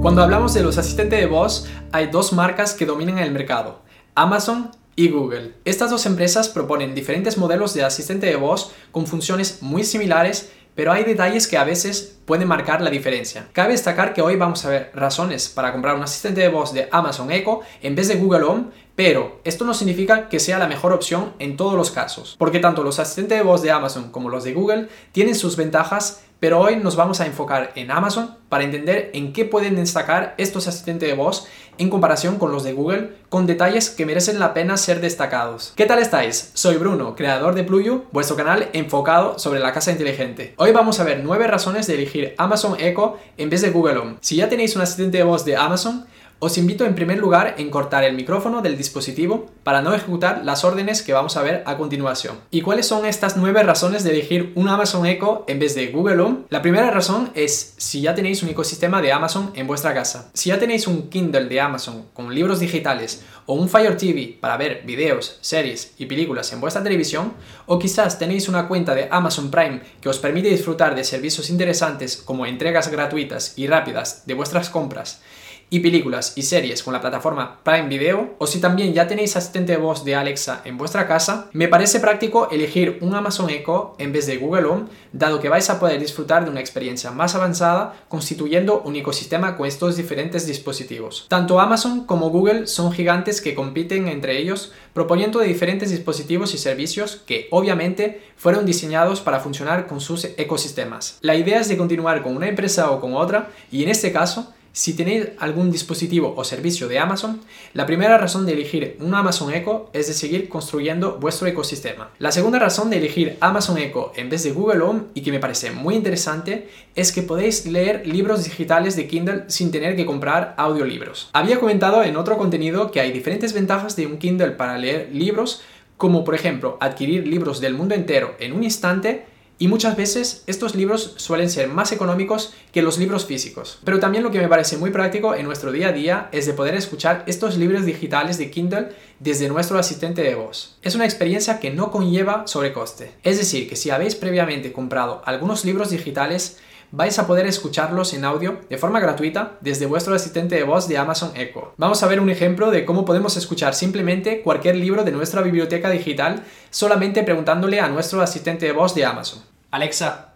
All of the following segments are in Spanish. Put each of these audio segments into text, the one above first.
Cuando hablamos de los asistentes de voz, hay dos marcas que dominan el mercado, Amazon y Google. Estas dos empresas proponen diferentes modelos de asistente de voz con funciones muy similares, pero hay detalles que a veces pueden marcar la diferencia. Cabe destacar que hoy vamos a ver razones para comprar un asistente de voz de Amazon Echo en vez de Google Home, pero esto no significa que sea la mejor opción en todos los casos, porque tanto los asistentes de voz de Amazon como los de Google tienen sus ventajas pero hoy nos vamos a enfocar en Amazon para entender en qué pueden destacar estos asistentes de voz en comparación con los de Google, con detalles que merecen la pena ser destacados. ¿Qué tal estáis? Soy Bruno, creador de Pluyu, vuestro canal enfocado sobre la casa inteligente. Hoy vamos a ver 9 razones de elegir Amazon Echo en vez de Google Home. Si ya tenéis un asistente de voz de Amazon, os invito en primer lugar en cortar el micrófono del dispositivo para no ejecutar las órdenes que vamos a ver a continuación. ¿Y cuáles son estas nueve razones de elegir un Amazon Echo en vez de Google Home? La primera razón es si ya tenéis un ecosistema de Amazon en vuestra casa. Si ya tenéis un Kindle de Amazon con libros digitales o un Fire TV para ver videos, series y películas en vuestra televisión, o quizás tenéis una cuenta de Amazon Prime que os permite disfrutar de servicios interesantes como entregas gratuitas y rápidas de vuestras compras, y películas y series con la plataforma Prime Video, o si también ya tenéis asistente de voz de Alexa en vuestra casa, me parece práctico elegir un Amazon Echo en vez de Google Home, dado que vais a poder disfrutar de una experiencia más avanzada constituyendo un ecosistema con estos diferentes dispositivos. Tanto Amazon como Google son gigantes que compiten entre ellos, proponiendo diferentes dispositivos y servicios que obviamente fueron diseñados para funcionar con sus ecosistemas. La idea es de continuar con una empresa o con otra, y en este caso, si tenéis algún dispositivo o servicio de Amazon, la primera razón de elegir un Amazon Echo es de seguir construyendo vuestro ecosistema. La segunda razón de elegir Amazon Echo en vez de Google Home y que me parece muy interesante es que podéis leer libros digitales de Kindle sin tener que comprar audiolibros. Había comentado en otro contenido que hay diferentes ventajas de un Kindle para leer libros, como por ejemplo adquirir libros del mundo entero en un instante y muchas veces estos libros suelen ser más económicos que los libros físicos. Pero también lo que me parece muy práctico en nuestro día a día es de poder escuchar estos libros digitales de Kindle desde nuestro asistente de voz. Es una experiencia que no conlleva sobrecoste. Es decir, que si habéis previamente comprado algunos libros digitales, vais a poder escucharlos en audio de forma gratuita desde vuestro asistente de voz de Amazon Echo. Vamos a ver un ejemplo de cómo podemos escuchar simplemente cualquier libro de nuestra biblioteca digital solamente preguntándole a nuestro asistente de voz de Amazon. Alexa,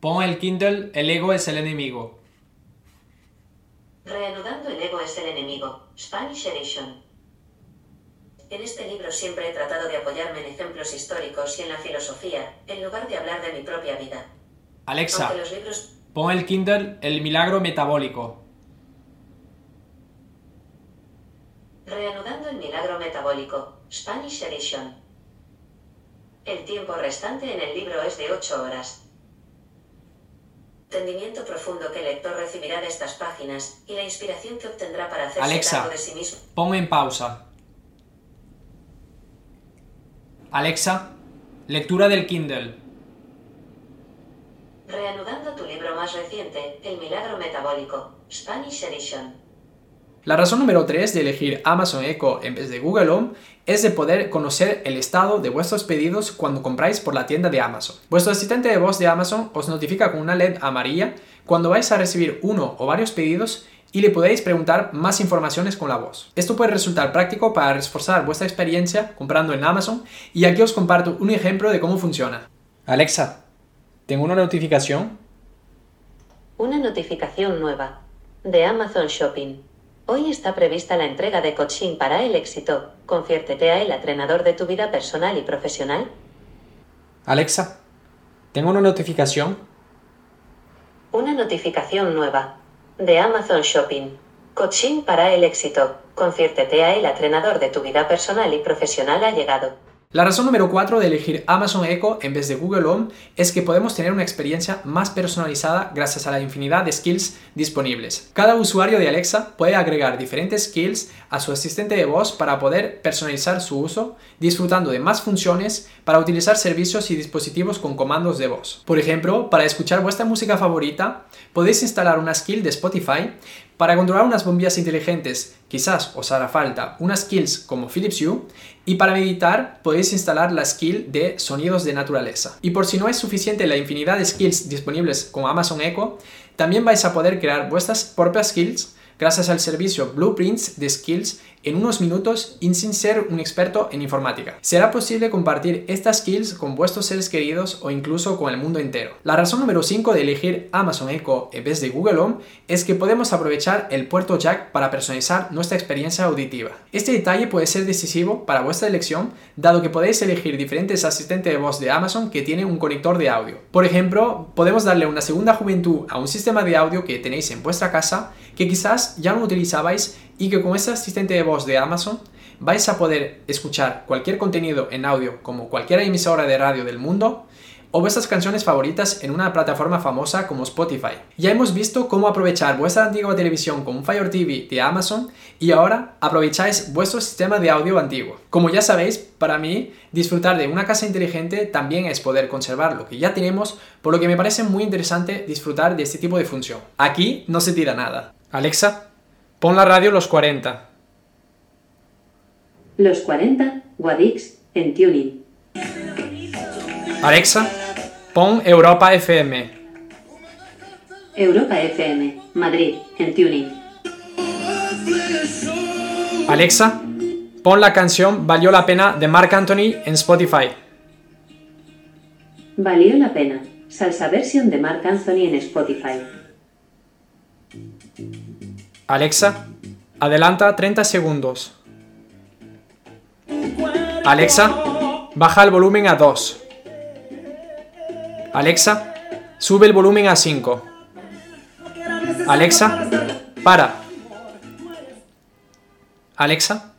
pon el Kindle El ego es el enemigo. Reanudando el ego es el enemigo. Spanish Edition. En este libro siempre he tratado de apoyarme en ejemplos históricos y en la filosofía, en lugar de hablar de mi propia vida. Alexa, pon el Kindle El milagro metabólico. Reanudando el milagro metabólico, Spanish Edition. El tiempo restante en el libro es de 8 horas. Entendimiento profundo que el lector recibirá de estas páginas y la inspiración que obtendrá para hacerse Alexa, cargo de sí mismo. Pon en pausa. Alexa, lectura del Kindle. Reanudando tu libro más reciente, El Milagro Metabólico, Spanish Edition. La razón número 3 de elegir Amazon Echo en vez de Google Home es de poder conocer el estado de vuestros pedidos cuando compráis por la tienda de Amazon. Vuestro asistente de voz de Amazon os notifica con una LED amarilla cuando vais a recibir uno o varios pedidos y le podéis preguntar más informaciones con la voz. Esto puede resultar práctico para reforzar vuestra experiencia comprando en Amazon y aquí os comparto un ejemplo de cómo funciona. Alexa, tengo una notificación. Una notificación nueva. De Amazon Shopping. Hoy está prevista la entrega de coaching para el éxito. Confiértete a el entrenador de tu vida personal y profesional. Alexa, tengo una notificación. Una notificación nueva. De Amazon Shopping. Coaching para el éxito. Confiértete a el entrenador de tu vida personal y profesional ha llegado. La razón número 4 de elegir Amazon Echo en vez de Google Home es que podemos tener una experiencia más personalizada gracias a la infinidad de skills disponibles. Cada usuario de Alexa puede agregar diferentes skills a su asistente de voz para poder personalizar su uso, disfrutando de más funciones para utilizar servicios y dispositivos con comandos de voz. Por ejemplo, para escuchar vuestra música favorita, podéis instalar una skill de Spotify Para controlar unas bombillas inteligentes, quizás os hará falta unas skills como Philips Hue y para meditar podéis instalar la skill de sonidos de naturaleza. Y por si no es suficiente la infinidad de skills disponibles con Amazon Echo, también vais a poder crear vuestras propias skills gracias al servicio Blueprints de Skills en unos minutos y sin ser un experto en informática. Será posible compartir estas skills con vuestros seres queridos o incluso con el mundo entero. La razón número 5 de elegir Amazon Echo en vez de Google Home es que podemos aprovechar el puerto jack para personalizar nuestra experiencia auditiva. Este detalle puede ser decisivo para vuestra elección, dado que podéis elegir diferentes asistentes de voz de Amazon que tienen un conector de audio. Por ejemplo, podemos darle una segunda juventud a un sistema de audio que tenéis en vuestra casa que quizás ya no utilizabais y que con este asistente de voz de Amazon vais a poder escuchar cualquier contenido en audio como cualquier emisora de radio del mundo o vuestras canciones favoritas en una plataforma famosa como Spotify. Ya hemos visto cómo aprovechar vuestra antigua televisión con Fire TV de Amazon y ahora aprovecháis vuestro sistema de audio antiguo. Como ya sabéis, para mí disfrutar de una casa inteligente también es poder conservar lo que ya tenemos, por lo que me parece muy interesante disfrutar de este tipo de función. Aquí no se tira nada. Alexa, Pon la radio los 40. Los 40, Guadix, en tuning. Alexa, pon Europa FM. Europa FM, Madrid, en tuning. Alexa, pon la canción Valió la pena de Mark Anthony en Spotify. Valió la pena. Salsa versión de Mark Anthony en Spotify. Alexa, adelanta 30 segundos. Alexa, baja el volumen a 2. Alexa, sube el volumen a 5. Alexa, para. Alexa,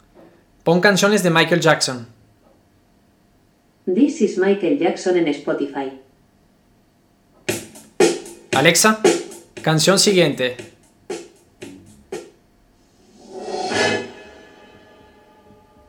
pon canciones de Michael Jackson. This is Michael Jackson en Spotify. Alexa, canción siguiente.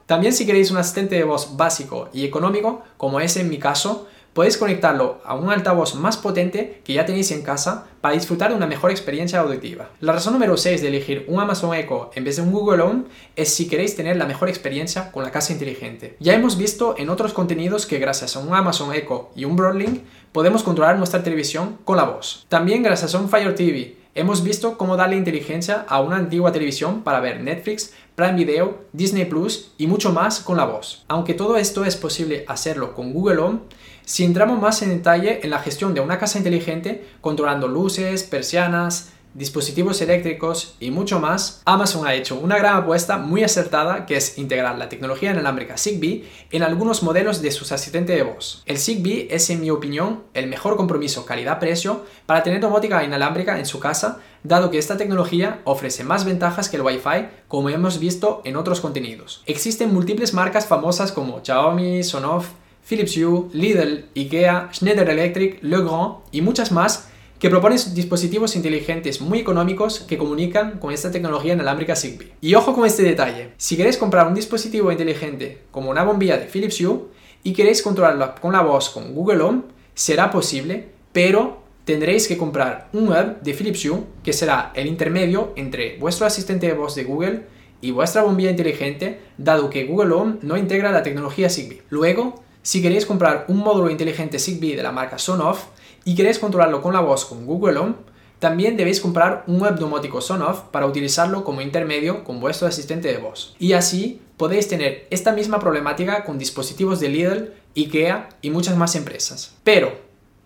También si queréis un asistente de voz básico y económico, como es en mi caso, podéis conectarlo a un altavoz más potente que ya tenéis en casa para disfrutar de una mejor experiencia auditiva. La razón número 6 de elegir un Amazon Echo en vez de un Google Home es si queréis tener la mejor experiencia con la casa inteligente. Ya hemos visto en otros contenidos que gracias a un Amazon Echo y un Broadlink podemos controlar nuestra televisión con la voz. También gracias a un Fire TV hemos visto cómo darle inteligencia a una antigua televisión para ver Netflix, Prime Video, Disney Plus y mucho más con la voz. Aunque todo esto es posible hacerlo con Google Home, si entramos más en detalle en la gestión de una casa inteligente, controlando luces, persianas, dispositivos eléctricos y mucho más, Amazon ha hecho una gran apuesta muy acertada que es integrar la tecnología inalámbrica Zigbee en algunos modelos de sus asistentes de voz. El Zigbee es en mi opinión el mejor compromiso calidad-precio para tener domótica inalámbrica en su casa, dado que esta tecnología ofrece más ventajas que el Wi-Fi como hemos visto en otros contenidos. Existen múltiples marcas famosas como Xiaomi, Sonoff, Philips Hue, Lidl, IKEA, Schneider Electric, Legrand y muchas más que proponen dispositivos inteligentes muy económicos que comunican con esta tecnología inalámbrica Zigbee. Y ojo con este detalle, si queréis comprar un dispositivo inteligente como una bombilla de Philips Hue y queréis controlarlo con la voz con Google Home, será posible, pero tendréis que comprar un web de Philips Hue que será el intermedio entre vuestro asistente de voz de Google y vuestra bombilla inteligente, dado que Google Home no integra la tecnología Zigbee. Luego, si queréis comprar un módulo inteligente Zigbee de la marca Sonoff, y queréis controlarlo con la voz con Google Home, también debéis comprar un web domótico Sonoff para utilizarlo como intermedio con vuestro asistente de voz. Y así podéis tener esta misma problemática con dispositivos de Lidl, IKEA y muchas más empresas. Pero,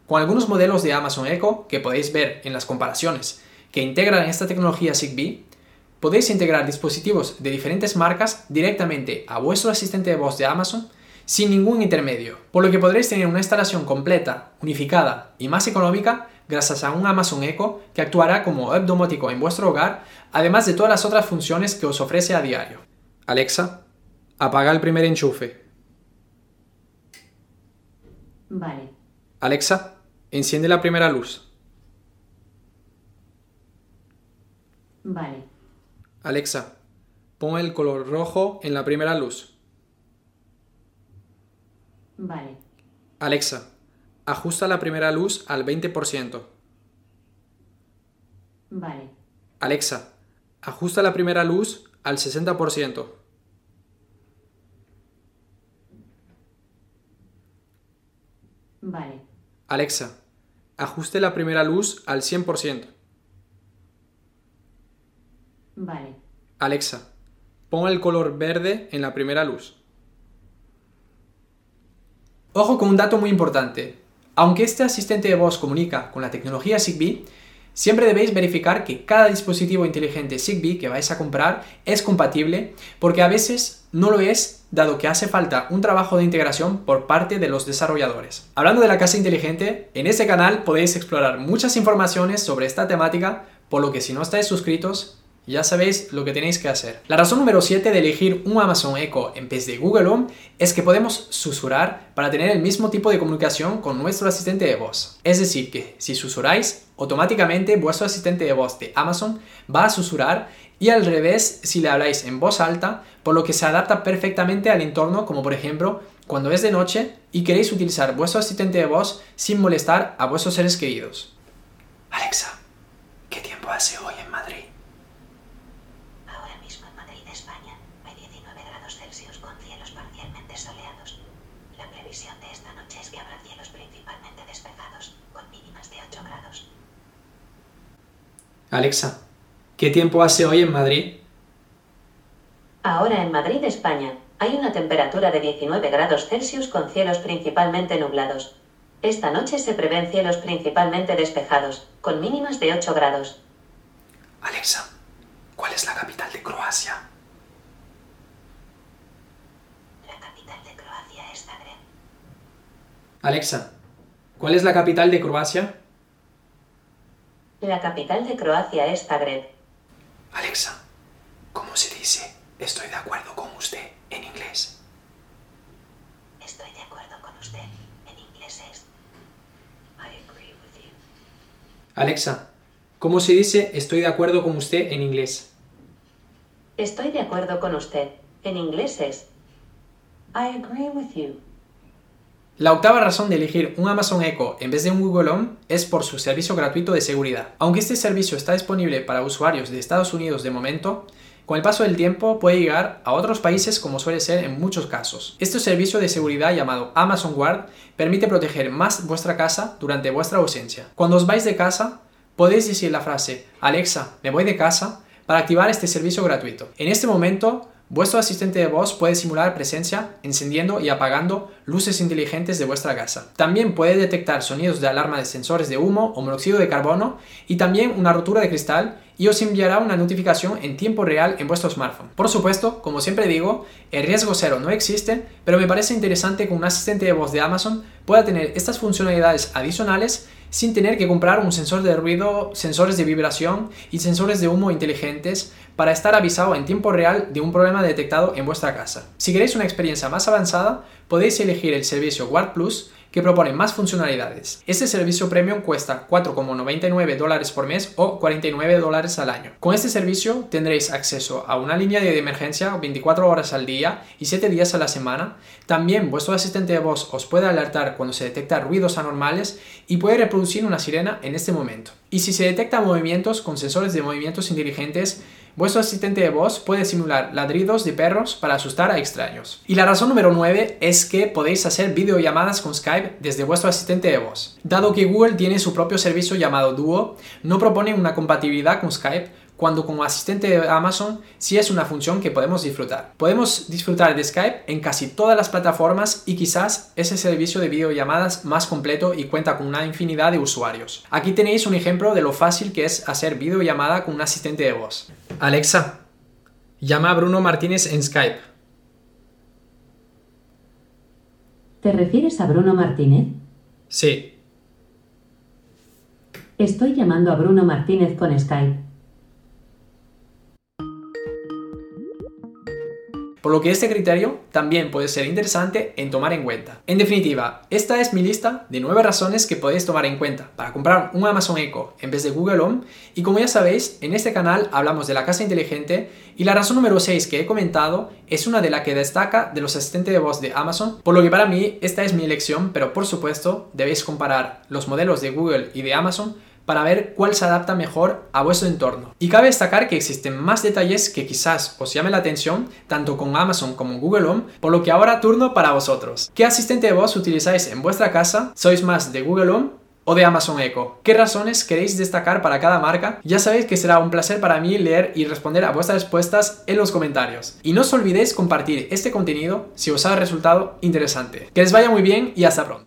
con algunos modelos de Amazon Echo que podéis ver en las comparaciones que integran esta tecnología Zigbee, podéis integrar dispositivos de diferentes marcas directamente a vuestro asistente de voz de Amazon sin ningún intermedio, por lo que podréis tener una instalación completa, unificada y más económica gracias a un Amazon Echo que actuará como web domótico en vuestro hogar, además de todas las otras funciones que os ofrece a diario. Alexa, apaga el primer enchufe. Vale. Alexa, enciende la primera luz. Vale. Alexa, pon el color rojo en la primera luz. Vale. Alexa, ajusta la primera luz al 20%. Vale. Alexa, Ajusta la primera luz al 60%. Vale. Alexa, ajuste la primera luz al 100%. Vale. Alexa, ponga el color verde en la primera luz. Ojo con un dato muy importante. Aunque este asistente de voz comunica con la tecnología Zigbee, siempre debéis verificar que cada dispositivo inteligente Zigbee que vais a comprar es compatible, porque a veces no lo es, dado que hace falta un trabajo de integración por parte de los desarrolladores. Hablando de la casa inteligente, en este canal podéis explorar muchas informaciones sobre esta temática, por lo que si no estáis suscritos, ya sabéis lo que tenéis que hacer. La razón número 7 de elegir un Amazon Echo en vez de Google Home es que podemos susurrar para tener el mismo tipo de comunicación con nuestro asistente de voz. Es decir, que si susurráis, automáticamente vuestro asistente de voz de Amazon va a susurrar y al revés si le habláis en voz alta, por lo que se adapta perfectamente al entorno, como por ejemplo cuando es de noche y queréis utilizar vuestro asistente de voz sin molestar a vuestros seres queridos. Alexa, ¿qué tiempo hace hoy en Madrid? Ahora mismo en Madrid, España, hay 19 grados Celsius con cielos parcialmente soleados. La previsión de esta noche es que habrá cielos principalmente despejados, con mínimas de 8 grados. Alexa, ¿qué tiempo hace hoy en Madrid? Ahora en Madrid, España, hay una temperatura de 19 grados Celsius con cielos principalmente nublados. Esta noche se prevén cielos principalmente despejados, con mínimas de 8 grados. Alexa, ¿cuál es la capital de Croacia? La capital de Croacia es Zagreb. Alexa, ¿cuál es la capital de Croacia? La capital de Croacia es Zagreb. Alexa, ¿cómo se dice estoy de acuerdo con usted en inglés? Estoy de acuerdo con usted. En inglés es I agree with you. Alexa, ¿cómo se dice estoy de acuerdo con usted en inglés? Estoy de acuerdo con usted. En inglés es I agree with you. La octava razón de elegir un Amazon Echo en vez de un Google Home es por su servicio gratuito de seguridad. Aunque este servicio está disponible para usuarios de Estados Unidos de momento, con el paso del tiempo puede llegar a otros países como suele ser en muchos casos. Este servicio de seguridad llamado Amazon Guard permite proteger más vuestra casa durante vuestra ausencia. Cuando os vais de casa, podéis decir la frase Alexa, me voy de casa para activar este servicio gratuito. En este momento, vuestro asistente de voz puede simular presencia encendiendo y apagando luces inteligentes de vuestra casa. También puede detectar sonidos de alarma de sensores de humo o monóxido de carbono y también una rotura de cristal y os enviará una notificación en tiempo real en vuestro smartphone. Por supuesto, como siempre digo, el riesgo cero no existe, pero me parece interesante que un asistente de voz de Amazon pueda tener estas funcionalidades adicionales sin tener que comprar un sensor de ruido, sensores de vibración y sensores de humo inteligentes para estar avisado en tiempo real de un problema detectado en vuestra casa. Si queréis una experiencia más avanzada, podéis elegir el servicio Guard Plus que propone más funcionalidades. Este servicio premium cuesta 4,99 dólares por mes o 49 dólares al año. Con este servicio tendréis acceso a una línea de emergencia 24 horas al día y 7 días a la semana. También vuestro asistente de voz os puede alertar cuando se detectan ruidos anormales y puede reproducir una sirena en este momento. Y si se detectan movimientos con sensores de movimientos inteligentes, Vuestro asistente de voz puede simular ladridos de perros para asustar a extraños. Y la razón número 9 es que podéis hacer videollamadas con Skype desde vuestro asistente de voz. Dado que Google tiene su propio servicio llamado Duo, no propone una compatibilidad con Skype, cuando como asistente de Amazon sí es una función que podemos disfrutar. Podemos disfrutar de Skype en casi todas las plataformas y quizás es el servicio de videollamadas más completo y cuenta con una infinidad de usuarios. Aquí tenéis un ejemplo de lo fácil que es hacer videollamada con un asistente de voz. Alexa, llama a Bruno Martínez en Skype. ¿Te refieres a Bruno Martínez? Sí. Estoy llamando a Bruno Martínez con Skype. Por lo que este criterio también puede ser interesante en tomar en cuenta. En definitiva, esta es mi lista de 9 razones que podéis tomar en cuenta para comprar un Amazon Echo en vez de Google Home y como ya sabéis, en este canal hablamos de la casa inteligente y la razón número 6 que he comentado es una de las que destaca de los asistentes de voz de Amazon, por lo que para mí esta es mi elección, pero por supuesto debéis comparar los modelos de Google y de Amazon para ver cuál se adapta mejor a vuestro entorno. Y cabe destacar que existen más detalles que quizás os llamen la atención, tanto con Amazon como Google Home, por lo que ahora turno para vosotros. ¿Qué asistente de voz utilizáis en vuestra casa? ¿Sois más de Google Home o de Amazon Echo. ¿Qué razones queréis destacar para cada marca? Ya sabéis que será un placer para mí leer y responder a vuestras respuestas en los comentarios. Y no os olvidéis compartir este contenido si os ha resultado interesante. Que les vaya muy bien y hasta pronto.